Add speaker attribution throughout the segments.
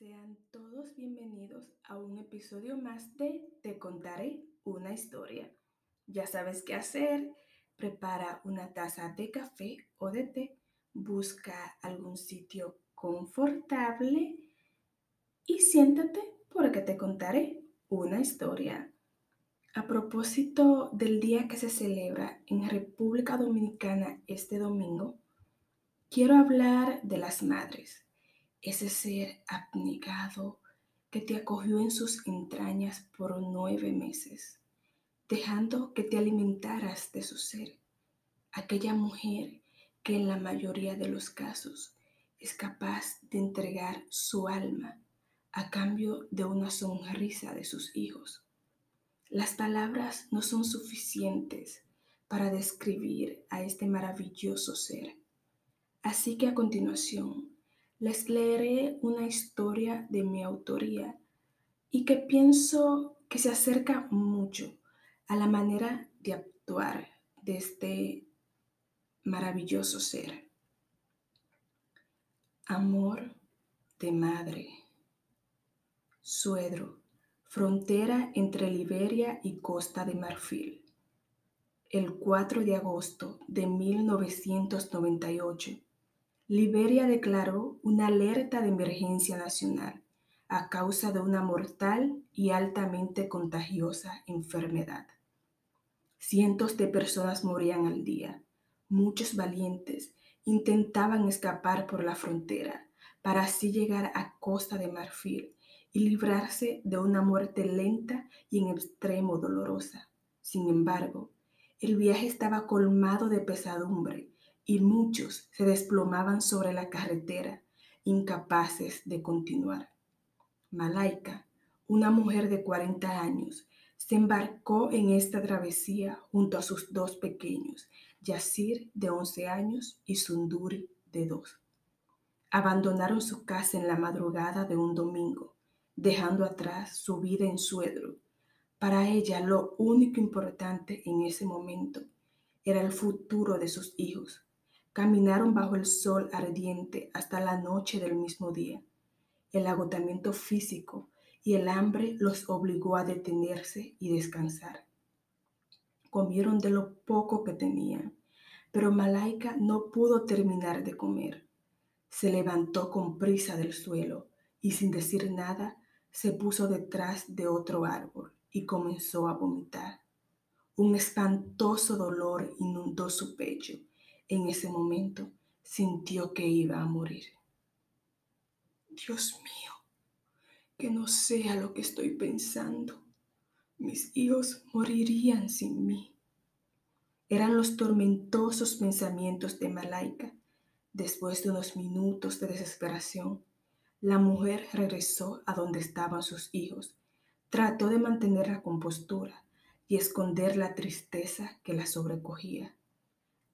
Speaker 1: Sean todos bienvenidos a un episodio más de Te contaré una historia. Ya sabes qué hacer. Prepara una taza de café o de té. Busca algún sitio confortable y siéntate porque te contaré una historia. A propósito del día que se celebra en República Dominicana este domingo, quiero hablar de las madres ese ser abnegado que te acogió en sus entrañas por nueve meses, dejando que te alimentaras de su ser, aquella mujer que en la mayoría de los casos es capaz de entregar su alma a cambio de una sonrisa de sus hijos. Las palabras no son suficientes para describir a este maravilloso ser. Así que a continuación les leeré una historia de mi autoría y que pienso que se acerca mucho a la manera de actuar de este maravilloso ser. Amor de madre. Suedro, frontera entre Liberia y Costa de Marfil. El 4 de agosto de 1998 Liberia declaró una alerta de emergencia nacional a causa de una mortal y altamente contagiosa enfermedad. Cientos de personas morían al día. Muchos valientes intentaban escapar por la frontera para así llegar a Costa de Marfil y librarse de una muerte lenta y en extremo dolorosa. Sin embargo, el viaje estaba colmado de pesadumbre y muchos se desplomaban sobre la carretera, incapaces de continuar. Malaika, una mujer de 40 años, se embarcó en esta travesía junto a sus dos pequeños, Yasir de 11 años y Sunduri de 2. Abandonaron su casa en la madrugada de un domingo, dejando atrás su vida en Suedro. Para ella lo único importante en ese momento era el futuro de sus hijos, Caminaron bajo el sol ardiente hasta la noche del mismo día. El agotamiento físico y el hambre los obligó a detenerse y descansar. Comieron de lo poco que tenían, pero Malaika no pudo terminar de comer. Se levantó con prisa del suelo y sin decir nada se puso detrás de otro árbol y comenzó a vomitar. Un espantoso dolor inundó su pecho en ese momento sintió que iba a morir. Dios mío, que no sea lo que estoy pensando. Mis hijos morirían sin mí. Eran los tormentosos pensamientos de Malaika. Después de unos minutos de desesperación, la mujer regresó a donde estaban sus hijos. Trató de mantener la compostura y esconder la tristeza que la sobrecogía.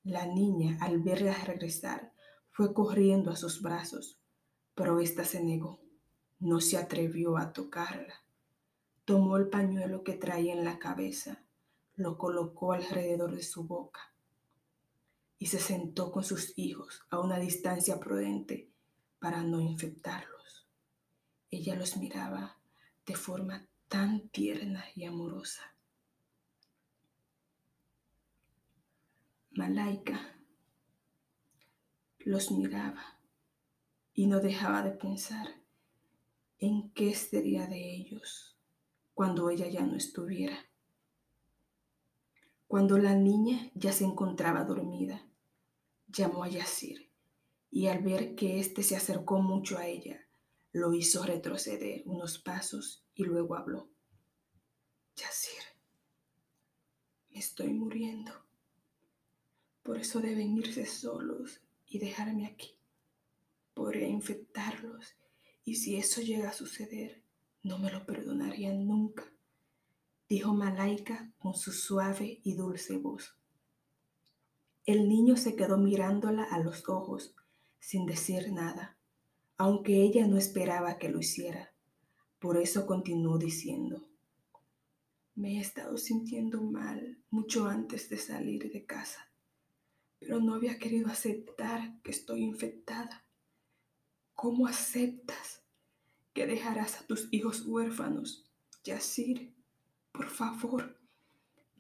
Speaker 1: La niña, al verla regresar, fue corriendo a sus brazos, pero ésta se negó. No se atrevió a tocarla. Tomó el pañuelo que traía en la cabeza, lo colocó alrededor de su boca y se sentó con sus hijos a una distancia prudente para no infectarlos. Ella los miraba de forma tan tierna y amorosa. Malaika los miraba y no dejaba de pensar en qué sería de ellos cuando ella ya no estuviera. Cuando la niña ya se encontraba dormida, llamó a Yasir y al ver que éste se acercó mucho a ella, lo hizo retroceder unos pasos y luego habló. Yasir, me estoy muriendo. Por eso deben irse solos y dejarme aquí. Podría infectarlos y si eso llega a suceder, no me lo perdonarían nunca, dijo Malaika con su suave y dulce voz. El niño se quedó mirándola a los ojos sin decir nada, aunque ella no esperaba que lo hiciera. Por eso continuó diciendo, me he estado sintiendo mal mucho antes de salir de casa pero no había querido aceptar que estoy infectada. ¿Cómo aceptas que dejarás a tus hijos huérfanos. Yasir, por favor,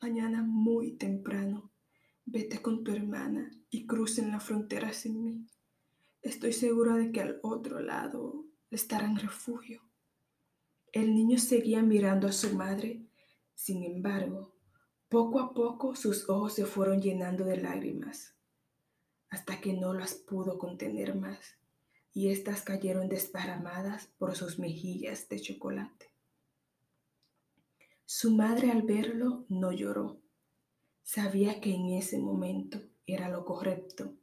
Speaker 1: mañana muy temprano, vete con tu hermana y crucen la frontera sin mí. Estoy segura de que al otro lado le estarán refugio. El niño seguía mirando a su madre, sin embargo, poco a poco sus ojos se fueron llenando de lágrimas, hasta que no las pudo contener más, y éstas cayeron desparramadas por sus mejillas de chocolate. Su madre al verlo no lloró. Sabía que en ese momento era lo correcto.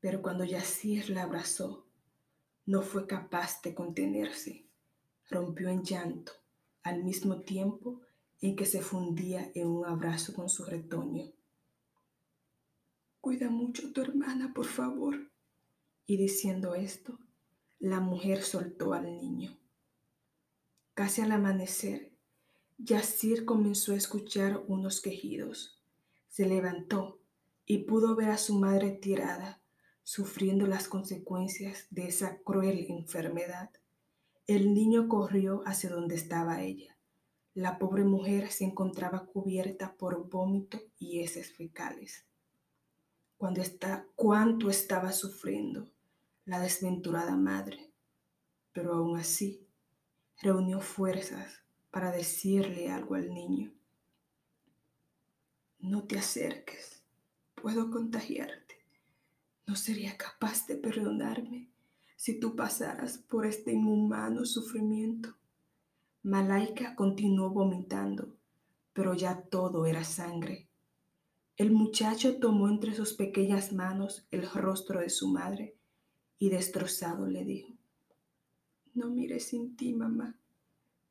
Speaker 1: Pero cuando Yacir la abrazó, no fue capaz de contenerse. Rompió en llanto al mismo tiempo en que se fundía en un abrazo con su retoño. Cuida mucho a tu hermana, por favor. Y diciendo esto, la mujer soltó al niño. Casi al amanecer, Yasir comenzó a escuchar unos quejidos. Se levantó y pudo ver a su madre tirada, sufriendo las consecuencias de esa cruel enfermedad. El niño corrió hacia donde estaba ella. La pobre mujer se encontraba cubierta por vómito y heces fecales. Cuando cuánto estaba sufriendo la desventurada madre, pero aún así reunió fuerzas para decirle algo al niño. No te acerques, puedo contagiarte. No sería capaz de perdonarme si tú pasaras por este inhumano sufrimiento. Malaika continuó vomitando, pero ya todo era sangre. El muchacho tomó entre sus pequeñas manos el rostro de su madre y destrozado le dijo, No mires sin ti, mamá.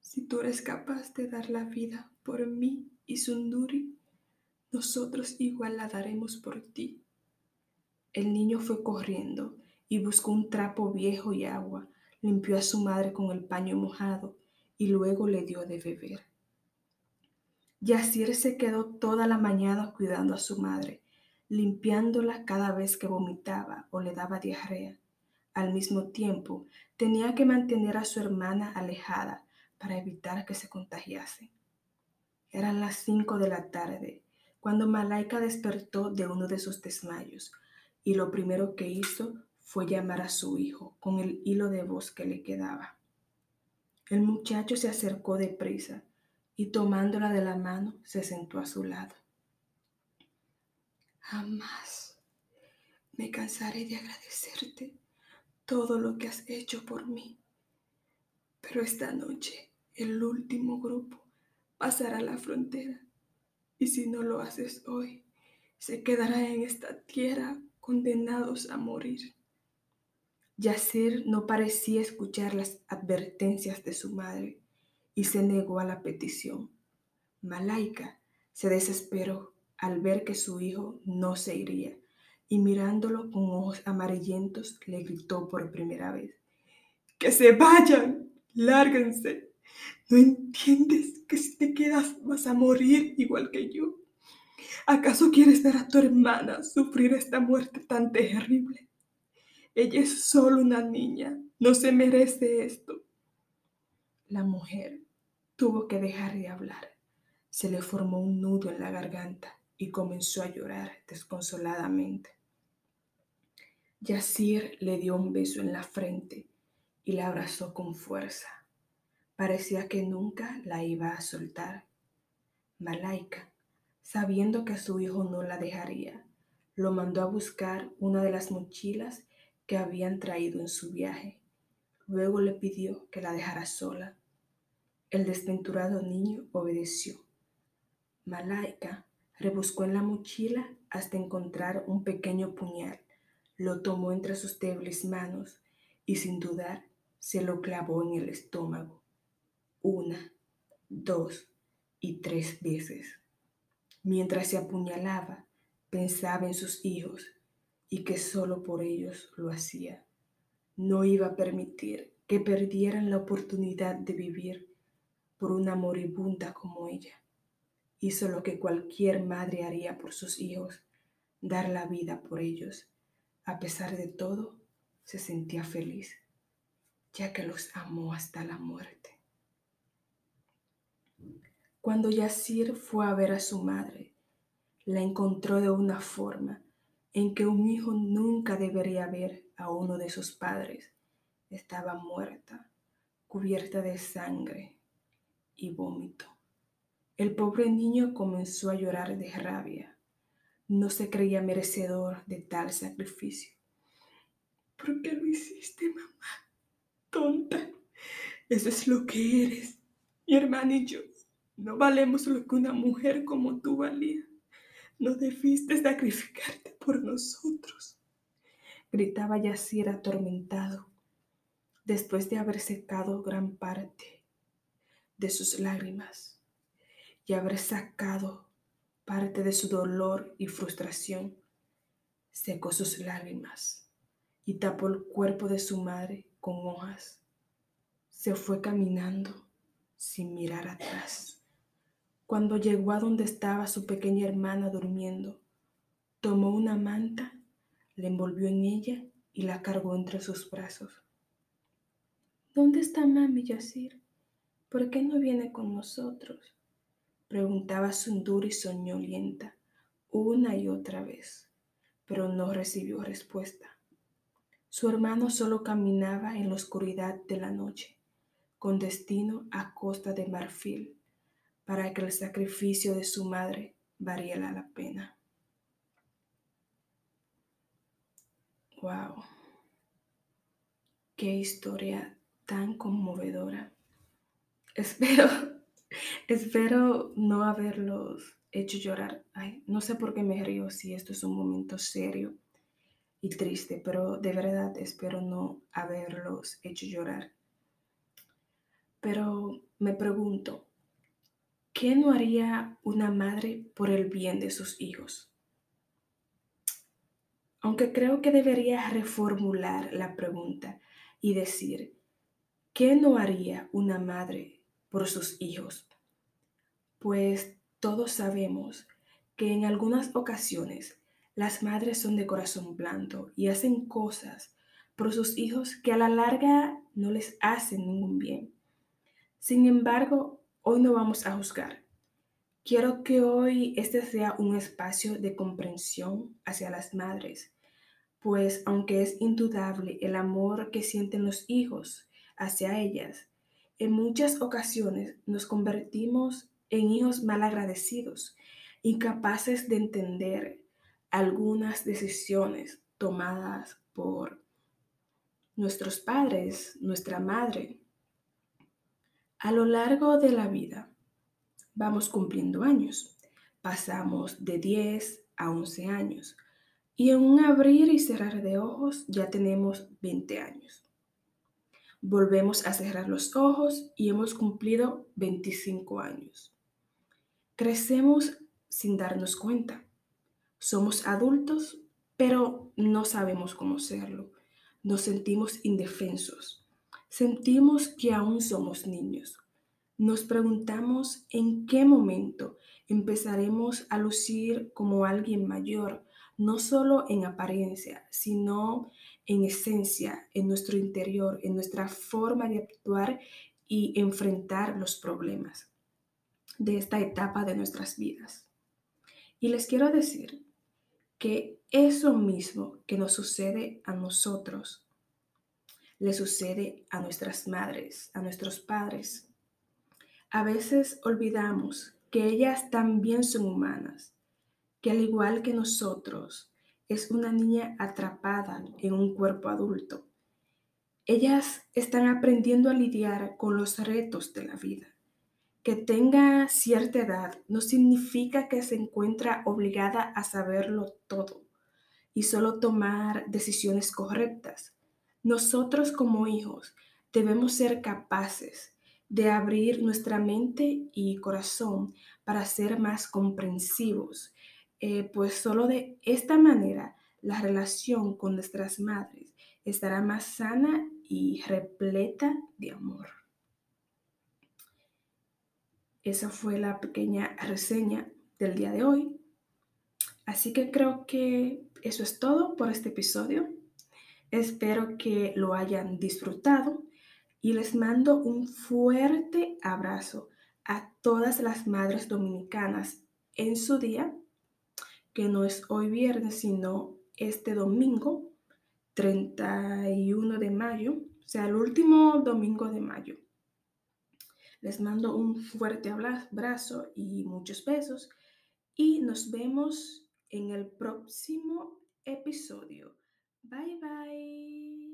Speaker 1: Si tú eres capaz de dar la vida por mí y Sunduri, nosotros igual la daremos por ti. El niño fue corriendo y buscó un trapo viejo y agua, limpió a su madre con el paño mojado y luego le dio de beber. Yasir se quedó toda la mañana cuidando a su madre, limpiándola cada vez que vomitaba o le daba diarrea. Al mismo tiempo, tenía que mantener a su hermana alejada para evitar que se contagiase. Eran las cinco de la tarde cuando Malaika despertó de uno de sus desmayos y lo primero que hizo fue llamar a su hijo con el hilo de voz que le quedaba. El muchacho se acercó deprisa y tomándola de la mano se sentó a su lado. Jamás me cansaré de agradecerte todo lo que has hecho por mí. Pero esta noche el último grupo pasará la frontera y si no lo haces hoy, se quedará en esta tierra condenados a morir. Yasir no parecía escuchar las advertencias de su madre y se negó a la petición. Malaika se desesperó al ver que su hijo no se iría y mirándolo con ojos amarillentos le gritó por primera vez, ¡Que se vayan! Lárguense. ¿No entiendes que si te quedas vas a morir igual que yo? ¿Acaso quieres ver a tu hermana sufrir esta muerte tan terrible? Ella es solo una niña, no se merece esto. La mujer tuvo que dejar de hablar. Se le formó un nudo en la garganta y comenzó a llorar desconsoladamente. Yasir le dio un beso en la frente y la abrazó con fuerza. Parecía que nunca la iba a soltar. Malaika, sabiendo que su hijo no la dejaría, lo mandó a buscar una de las mochilas que habían traído en su viaje. Luego le pidió que la dejara sola. El desventurado niño obedeció. Malaika rebuscó en la mochila hasta encontrar un pequeño puñal. Lo tomó entre sus débiles manos y sin dudar se lo clavó en el estómago una, dos y tres veces. Mientras se apuñalaba, pensaba en sus hijos y que solo por ellos lo hacía. No iba a permitir que perdieran la oportunidad de vivir por una moribunda como ella. Hizo lo que cualquier madre haría por sus hijos, dar la vida por ellos. A pesar de todo, se sentía feliz. ya que los amó hasta la muerte. Cuando Yasir fue a ver a su madre, la encontró de una forma en que un hijo nunca debería ver a uno de sus padres. Estaba muerta, cubierta de sangre y vómito. El pobre niño comenzó a llorar de rabia. No se creía merecedor de tal sacrificio. ¿Por qué lo hiciste, mamá? Tonta. Eso es lo que eres. Mi hermana y yo no valemos lo que una mujer como tú valía. No debiste sacrificarte por nosotros. Gritaba Yacir atormentado, después de haber secado gran parte de sus lágrimas y haber sacado parte de su dolor y frustración. Secó sus lágrimas y tapó el cuerpo de su madre con hojas. Se fue caminando sin mirar atrás. Cuando llegó a donde estaba su pequeña hermana durmiendo, tomó una manta, la envolvió en ella y la cargó entre sus brazos. ¿Dónde está mami, Yasir? ¿Por qué no viene con nosotros? Preguntaba Sunduri soñolienta una y otra vez, pero no recibió respuesta. Su hermano solo caminaba en la oscuridad de la noche, con destino a Costa de Marfil para que el sacrificio de su madre valiera la pena. Wow. Qué historia tan conmovedora. Espero, espero no haberlos hecho llorar. Ay, no sé por qué me río si esto es un momento serio y triste, pero de verdad espero no haberlos hecho llorar. Pero me pregunto, ¿Qué no haría una madre por el bien de sus hijos? Aunque creo que debería reformular la pregunta y decir, ¿qué no haría una madre por sus hijos? Pues todos sabemos que en algunas ocasiones las madres son de corazón blando y hacen cosas por sus hijos que a la larga no les hacen ningún bien. Sin embargo, Hoy no vamos a juzgar. Quiero que hoy este sea un espacio de comprensión hacia las madres, pues aunque es indudable el amor que sienten los hijos hacia ellas, en muchas ocasiones nos convertimos en hijos malagradecidos, incapaces de entender algunas decisiones tomadas por nuestros padres, nuestra madre, a lo largo de la vida vamos cumpliendo años. Pasamos de 10 a 11 años y en un abrir y cerrar de ojos ya tenemos 20 años. Volvemos a cerrar los ojos y hemos cumplido 25 años. Crecemos sin darnos cuenta. Somos adultos, pero no sabemos cómo serlo. Nos sentimos indefensos sentimos que aún somos niños. Nos preguntamos en qué momento empezaremos a lucir como alguien mayor, no solo en apariencia, sino en esencia, en nuestro interior, en nuestra forma de actuar y enfrentar los problemas de esta etapa de nuestras vidas. Y les quiero decir que eso mismo que nos sucede a nosotros le sucede a nuestras madres, a nuestros padres. A veces olvidamos que ellas también son humanas, que al igual que nosotros, es una niña atrapada en un cuerpo adulto. Ellas están aprendiendo a lidiar con los retos de la vida. Que tenga cierta edad no significa que se encuentra obligada a saberlo todo y solo tomar decisiones correctas. Nosotros como hijos debemos ser capaces de abrir nuestra mente y corazón para ser más comprensivos, eh, pues solo de esta manera la relación con nuestras madres estará más sana y repleta de amor. Esa fue la pequeña reseña del día de hoy. Así que creo que eso es todo por este episodio. Espero que lo hayan disfrutado. y les mando un fuerte abrazo a todas las madres dominicanas en su día, que no es hoy viernes, sino este domingo, 31 de mayo, o sea, el último domingo de mayo. Les mando un fuerte abrazo y muchos besos y nos vemos en el próximo episodio. Bye bye.